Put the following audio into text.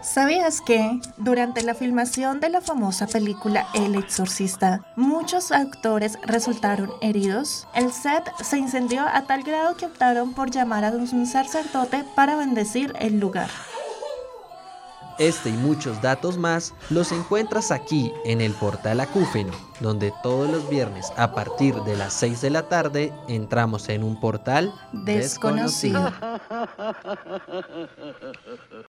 ¿Sabías que durante la filmación de la famosa película El Exorcista, muchos actores resultaron heridos? El set se incendió a tal grado que optaron por llamar a un sacerdote para bendecir el lugar. Este y muchos datos más los encuentras aquí en el portal Acúfeno, donde todos los viernes a partir de las 6 de la tarde entramos en un portal desconocido.